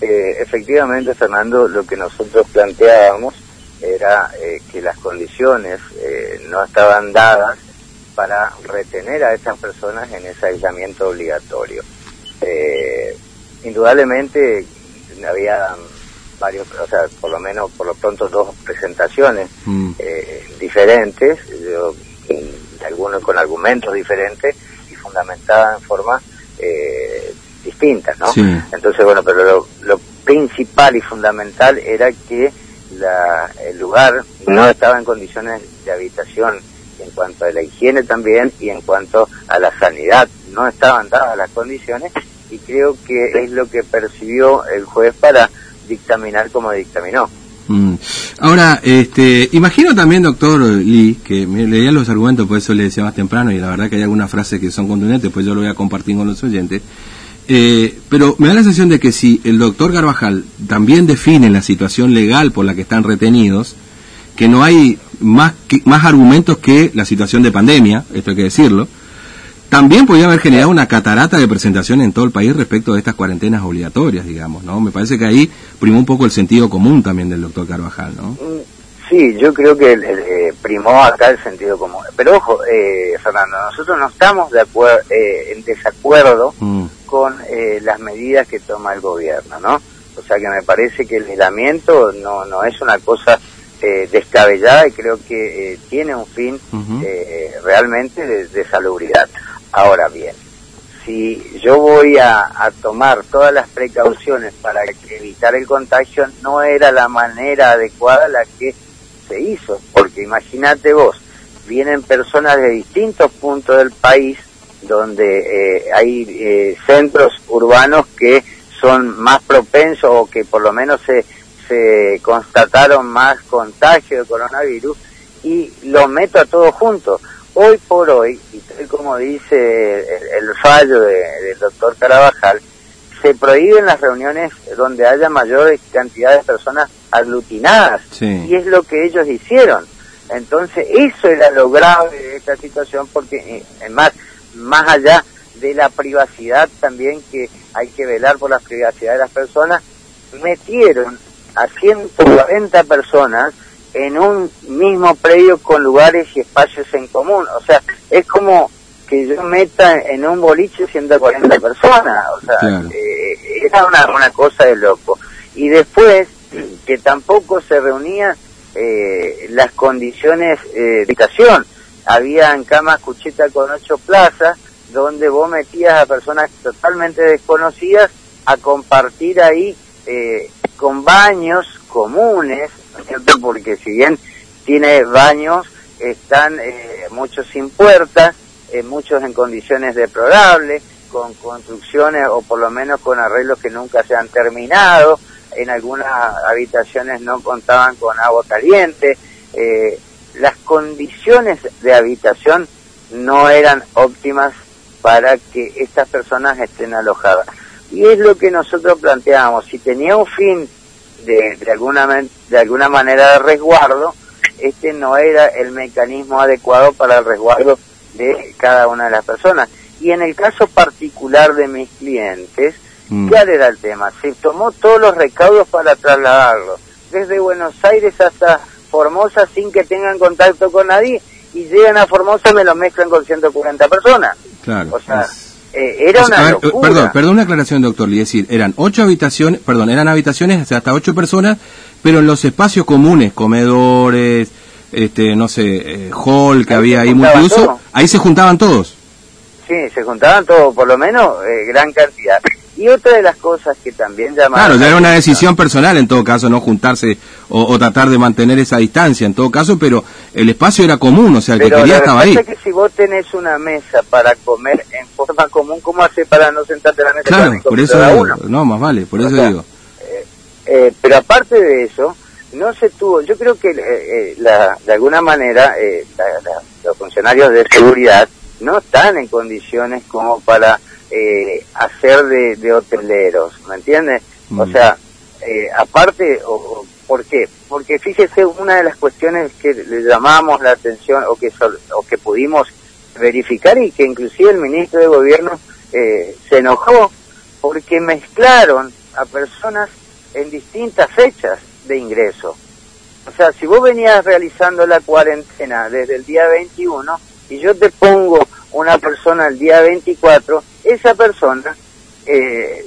Eh, efectivamente, Fernando, lo que nosotros planteábamos era eh, que las condiciones eh, no estaban dadas para retener a esas personas en ese aislamiento obligatorio. indudablemente había varios, o sea, por lo menos, por lo pronto dos presentaciones mm. diferentes, algunos con argumentos diferentes y fundamentadas en forma distintas, ¿no? Entonces, bueno, pero lo, principal y fundamental era que la, el lugar no estaba en condiciones de habitación en cuanto a la higiene también y en cuanto a la sanidad. No estaban dadas las condiciones y creo que es lo que percibió el juez para dictaminar como dictaminó. Mm. Ahora, este, imagino también, doctor Lee, que me leía los argumentos, por eso le decía más temprano, y la verdad que hay algunas frases que son contundentes, pues yo lo voy a compartir con los oyentes. Eh, pero me da la sensación de que si el doctor Garbajal también define la situación legal por la que están retenidos, que no hay más, más argumentos que la situación de pandemia, esto hay que decirlo, también podría haber generado una catarata de presentación en todo el país respecto de estas cuarentenas obligatorias, digamos, ¿no? Me parece que ahí primó un poco el sentido común también del doctor Carvajal, ¿no? Mm, sí, yo creo que eh, primó acá el sentido común. Pero ojo, eh, Fernando, nosotros no estamos de acuerdo, eh, en desacuerdo mm con eh, las medidas que toma el gobierno, ¿no? O sea que me parece que el aislamiento no, no es una cosa eh, descabellada y creo que eh, tiene un fin eh, realmente de, salubridad. Ahora bien, si yo voy a, tomar todas las precauciones para evitar el contagio, no era la manera adecuada la que se hizo, porque imagínate vos, vienen personas de distintos puntos del país donde eh, hay eh, centros urbanos que son más propensos o que por lo menos se, se constataron más contagios de coronavirus y lo meto a todos juntos. Hoy por hoy, y tal como dice el, fallo del doctor Carabajal, se prohíben las reuniones donde haya mayor cantidad de personas aglutinadas. Y es lo que ellos hicieron. Entonces, eso era lo grave de esta situación, porque, eh, más allá de la privacidad también que hay que velar por la privacidad de las personas, metieron a 140 personas en un mismo predio con lugares y espacios en común. O sea, es como que yo meta en un boliche 140 personas. O sea, eh, era una, una cosa de loco. Y después, que tampoco se reunían eh, las condiciones eh, de habitación habían camas cucheta con ocho plazas, donde vos metías a personas totalmente desconocidas a compartir ahí eh, con baños comunes, porque si bien tiene baños, están eh, muchos sin puertas, eh, muchos en condiciones deplorables, con construcciones o por lo menos con arreglos que nunca se han terminado, en algunas habitaciones no contaban con agua caliente, eh, las condiciones de habitación no eran óptimas para que estas personas estén alojadas. Y es lo que nosotros planteamos, si tenía un fin de, de, alguna, de alguna manera de resguardo, este no era el mecanismo adecuado para el resguardo de cada una de las personas. Y en el caso particular de mis clientes, mm. ¿cuál era el tema? Se tomó todos los recaudos para trasladarlos, desde Buenos Aires hasta Formosa sin que tengan contacto con nadie y llegan a Formosa y me lo mezclan con 140 personas. Claro. O sea, eh, era una locura. Perdón, perdón una aclaración, doctor. Es decir, eran ocho habitaciones, perdón, eran habitaciones hasta ocho personas, pero en los espacios comunes, comedores, este, no sé, eh, hall que había ahí multiuso, ahí se juntaban todos. Sí, se juntaban todos, por lo menos eh, gran cantidad. Y otra de las cosas que también llamaron... Claro, ya era una decisión personal en todo caso, no juntarse o, tratar de mantener esa distancia en todo caso, pero el espacio era común, o sea, el que quería estaba ahí. que si vos tenés una mesa para comer en forma común, ¿cómo hace para no sentarte a la mesa? Claro, por eso digo, no, más vale, por eso digo. Eh, eh, pero aparte de eso, no se tuvo, yo creo que eh, la, de alguna manera los funcionarios de seguridad no están en condiciones como para eh, hacer de, hoteleros, ¿me entiendes? O mm. sea, eh, aparte, o, ¿por qué? Porque fíjese, una de las cuestiones que le llamamos la atención o que, o que pudimos verificar y que inclusive el ministro de Gobierno eh, se enojó porque mezclaron a personas en distintas fechas de ingreso. O sea, si vos venías realizando la cuarentena desde el día 21 y yo te pongo una persona el día 24, esa persona eh,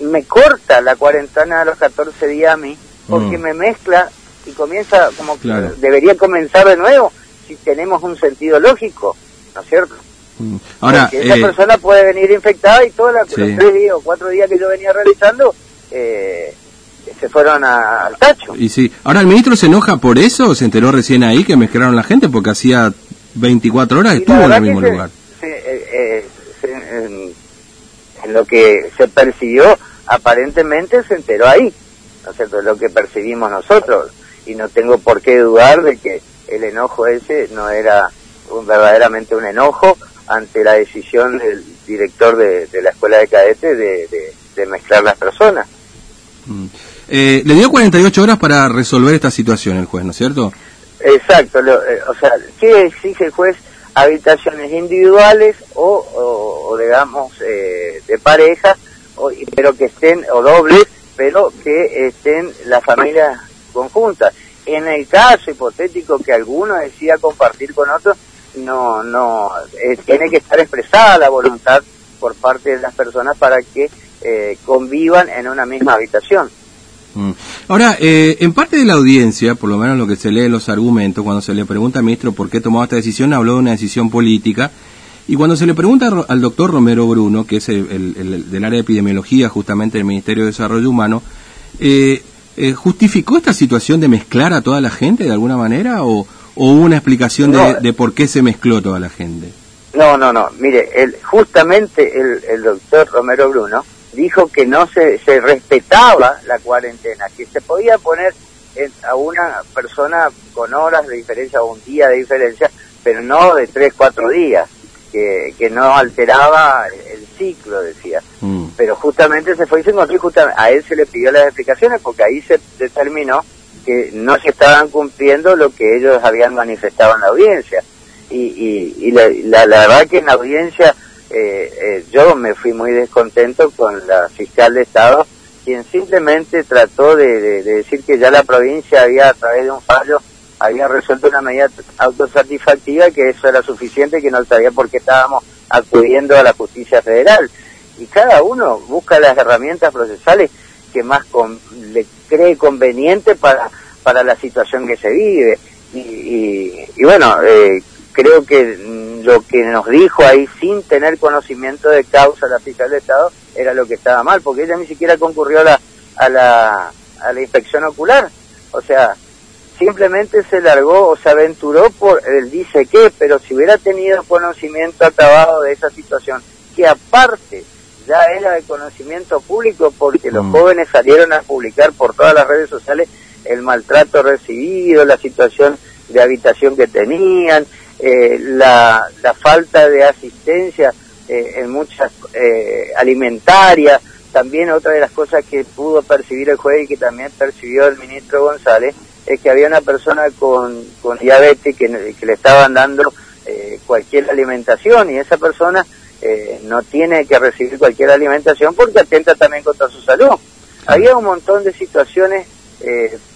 me corta la cuarentena de los 14 días a mí porque mm. me mezcla y comienza como que debería comenzar de nuevo si tenemos un sentido lógico, ¿no es cierto? Mm. Ahora, porque esa eh, persona puede venir infectada y todos los tres días o cuatro días que yo venía realizando eh, se fueron al tacho. Y sí, ahora el ministro se enoja por eso, se enteró recién ahí que mezclaron la gente porque hacía 24 horas estuvo en el mismo lugar. Eh, en, lo que se persiguió, aparentemente se enteró ahí, ¿no es cierto? Lo que percibimos nosotros. Y no tengo por qué dudar de que el enojo ese no era un, verdaderamente un enojo ante la decisión del director de, la escuela de cadetes de, mezclar las personas. Mm. Eh, le dio 48 horas para resolver esta situación el juez, ¿no es cierto? Exacto, eh, o sea, ¿qué exige el juez? Habitaciones individuales o, digamos, eh, de pareja, pero que estén, o dobles, pero que estén las familias conjuntas. En el caso hipotético que alguno decida compartir con otro, no, no, tiene que estar expresada la voluntad por parte de las personas para que convivan en una misma habitación. Mm. Ahora, eh, en parte de la audiencia, por lo menos lo que se lee en los argumentos, cuando se le pregunta al ministro por qué tomó esta decisión, habló de una decisión política. Y cuando se le pregunta al doctor Romero Bruno, que es el, del área de epidemiología justamente del Ministerio de Desarrollo Humano, eh, eh, ¿justificó esta situación de mezclar a toda la gente de alguna manera o, hubo una explicación de, por qué se mezcló toda la gente? No, no, no. Mire, el, justamente el, el doctor Romero Bruno dijo que no se, se respetaba la cuarentena, que se podía poner a una persona con horas de diferencia o un día de diferencia, pero no de tres, cuatro días, que, que no alteraba el ciclo, decía. Mm. Pero justamente se fue y se encontró justamente, a él se le pidió las explicaciones porque ahí se determinó que no se estaban cumpliendo lo que ellos habían manifestado en la audiencia. Y, y, y la, la verdad que en la audiencia eh, eh, yo me fui muy descontento con la fiscal de Estado, quien simplemente trató de, decir que ya la provincia había, a través de un fallo, había resuelto una medida autosatisfactiva, que eso era suficiente, que no sabía por qué estábamos acudiendo a la justicia federal. Y cada uno busca las herramientas procesales que más le cree conveniente para, para la situación que se vive. Y, y, bueno, eh, creo que lo que nos dijo ahí sin tener conocimiento de causa la fiscal de Estado era lo que estaba mal, porque ella ni siquiera concurrió a la, a la, a la inspección ocular. O sea, simplemente se largó o se aventuró por el dice que, pero si hubiera tenido conocimiento acabado de esa situación, que aparte ya era de conocimiento público porque los mm. jóvenes salieron a publicar por todas las redes sociales el maltrato recibido, la situación de habitación que tenían, eh, la, la, falta de asistencia eh, en muchas eh, alimentarias. También otra de las cosas que pudo percibir el juez y que también percibió el ministro González es que había una persona con, diabetes que, le estaban dando eh, cualquier alimentación y esa persona no tiene que recibir cualquier alimentación porque atenta también contra su salud. Había un montón de situaciones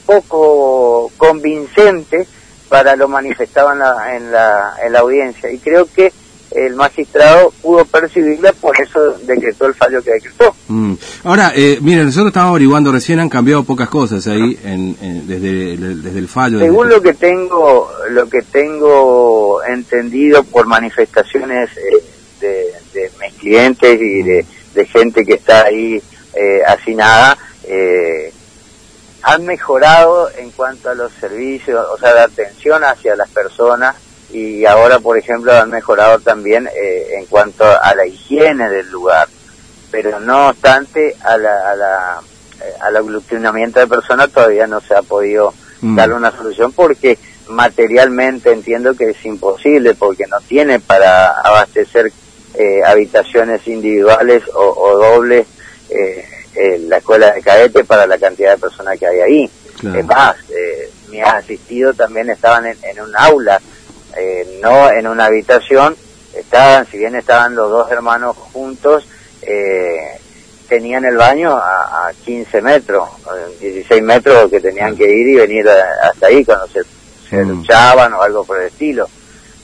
poco convincentes para lo manifestado la, en la audiencia. Y creo que el magistrado pudo percibirla, por eso decretó el fallo que decretó. Mm. Ahora, eh, miren, nosotros estamos averiguando recién, han cambiado pocas cosas ahí en, desde, desde el fallo. Según lo que tengo lo que tengo entendido por manifestaciones eh, de, mis clientes y de, gente que está ahí eh, hacinada, eh, han mejorado en cuanto a los servicios, o sea, de atención hacia las personas y ahora, por ejemplo, han mejorado también eh, en cuanto a la higiene del lugar, pero no obstante a la, a la, eh, al aglutinamiento de personas todavía no se ha podido mm. dar una solución porque materialmente entiendo que es imposible porque no tiene para abastecer eh, habitaciones individuales o, o dobles eh, la escuela de cadete para la cantidad de personas que hay ahí. Es más, eh, mi asistido también estaban en, un aula, eh, no en una habitación, estaban, si bien estaban los dos hermanos juntos, eh, tenían el baño a, 15 metros, 16 metros que tenían que ir y venir hasta ahí cuando se, se duchaban o algo por el estilo.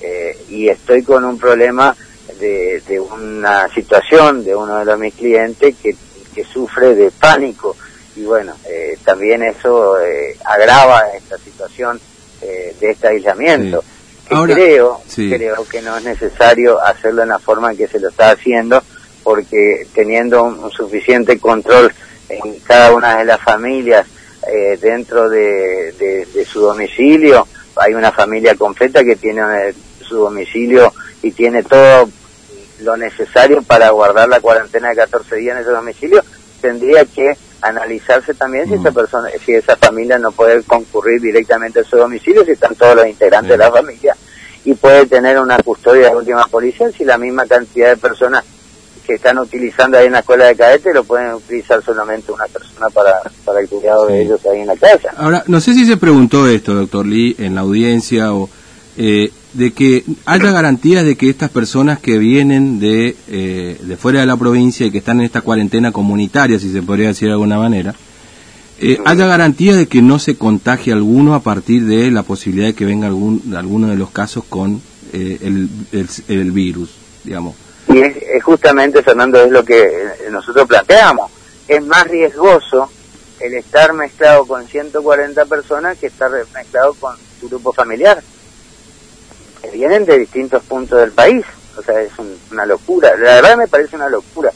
Eh, y estoy con un problema de, de, una situación de uno de los mis clientes que, que sufre de pánico y bueno, eh, también eso eh, agrava esta situación de este aislamiento. Creo, creo que no es necesario hacerlo en la forma en que se lo está haciendo, porque teniendo un, suficiente control en cada una de las familias eh, dentro de, su domicilio, hay una familia completa que tiene eh, su domicilio y tiene todo lo necesario para guardar la cuarentena de 14 días en ese domicilio, tendría que analizarse también si esa mm. persona, si esa familia no puede concurrir directamente a su domicilio, si están todos los integrantes de la familia, y puede tener una custodia de última policía si la misma cantidad de personas que están utilizando ahí en la escuela de cadetes lo pueden utilizar solamente una persona para, para el cuidado de ellos ahí en la casa. Ahora, no sé si se preguntó esto, doctor Lee, en la audiencia o eh, de que haya garantías de que estas personas que vienen de, eh, de fuera de la provincia y que están en esta cuarentena comunitaria, si se podría decir de alguna manera, eh, haya garantía de que no se contagie alguno a partir de la posibilidad de que venga algún, alguno de los casos con el, el, el virus, digamos. Y es, justamente, Fernando, es lo que nosotros planteamos. Es más riesgoso el estar mezclado con 140 personas que estar mezclado con tu grupo familiar. Que vienen de distintos puntos del país. O sea, es una locura. La verdad me parece una locura.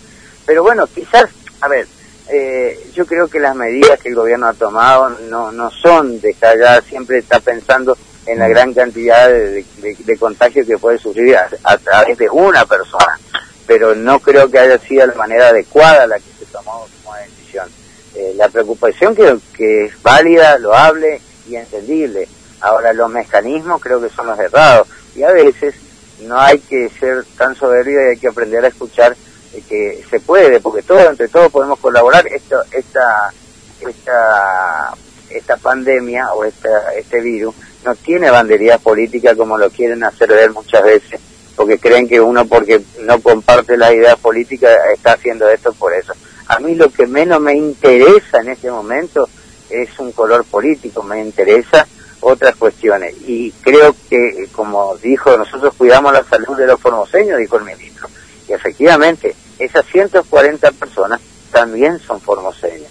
Pero bueno, quizás, a ver, eh, yo creo que las medidas que el gobierno ha tomado no, no son de callar, siempre está pensando en la gran cantidad de, de, contagios que puede sufrir a, través de una persona, pero no creo que haya sido la manera adecuada la que se tomó como decisión. Eh, la preocupación que, que es válida, loable y entendible. Ahora los mecanismos creo que son los errados y a veces no hay que ser tan soberbio y hay que aprender a escuchar que se puede, porque todos entre todos podemos colaborar. Esto, esta, esta, esta pandemia o esta, este virus no tiene bandería política como lo quieren hacer ver muchas veces, porque creen que uno porque no comparte la idea política está haciendo esto por eso. A mí lo que menos me interesa en este momento es un color político, me interesa otras cuestiones. Y creo que, como dijo, nosotros cuidamos la salud de los formoseños, dijo el ministro. Y efectivamente, esas 140 personas también son formoseños.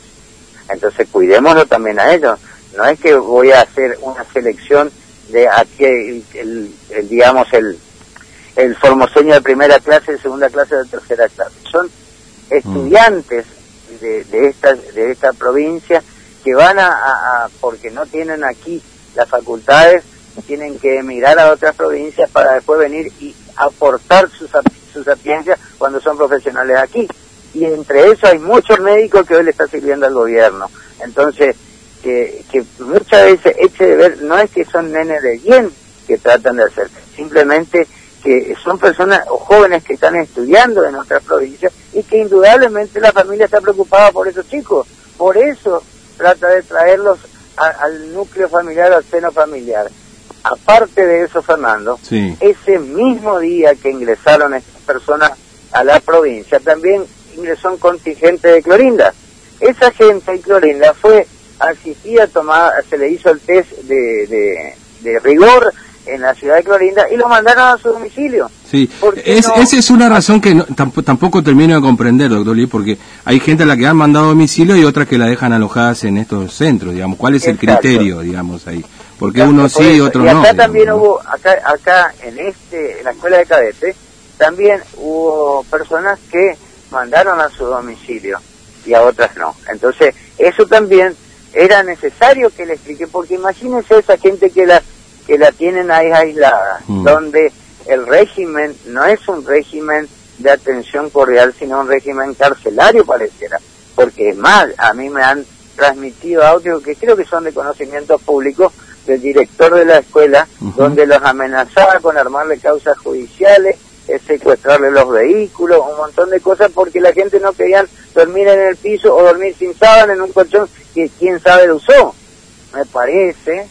Entonces cuidémoslo también a ellos. No es que voy a hacer una selección de aquí, el, digamos, el, el formoseño de primera clase, de segunda clase, de tercera clase. Son estudiantes de, de, esta, de esta provincia que van a, porque no tienen aquí las facultades, tienen que emigrar a otras provincias para después venir y aportar sus, sus sapiencias cuando son profesionales aquí. Y entre eso hay muchos médicos que hoy le está sirviendo al gobierno. Entonces, que, que muchas veces eche de ver, no es que son nenes de bien que tratan de hacer, simplemente que son personas o jóvenes que están estudiando en otras provincias y que indudablemente la familia está preocupada por esos chicos. Por eso trata de traerlos al núcleo familiar, al seno familiar. Aparte de eso, Fernando, ese mismo día que ingresaron estas personas a la provincia, también ingresó un contingente de Clorinda. Esa gente de Clorinda fue asistía, tomar, se le hizo el test de, de, rigor en la ciudad de Clorinda y lo mandaron a su domicilio. Sí, esa es una razón que tampoco, termino de comprender, doctor Lee, porque hay gente a la que han mandado a domicilio y otras que la dejan alojadas en estos centros, digamos. ¿Cuál es el criterio, digamos, ahí? Porque uno sí y otro no. Acá también hubo, acá, acá en, este, en la escuela de cadetes, también hubo personas que mandaron a su domicilio y a otras no. Entonces, eso también era necesario que le explique, porque imagínense esa gente que la, que la tienen ahí aislada, mm. donde el régimen no es un régimen de atención cordial, sino un régimen carcelario pareciera, porque es más, a mí me han transmitido audios que creo que son de conocimiento público del director de la escuela, donde los amenazaba con armarle causas judiciales, eh, secuestrarle los vehículos, un montón de cosas porque la gente no quería dormir en el piso o dormir sin sábana en un colchón que quién sabe lo usó. Me parece,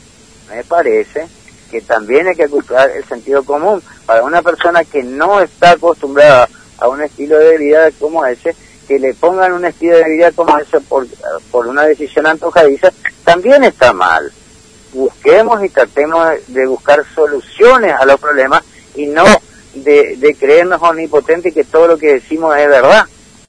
me parece que también hay que cultivar el sentido común para una persona que no está acostumbrada a un estilo de vida como ese, que le pongan un estilo de vida como ese por, por una decisión antojadiza, también está mal. Busquemos y tratemos de buscar soluciones a los problemas y no de, de creernos omnipotentes que todo lo que decimos es verdad.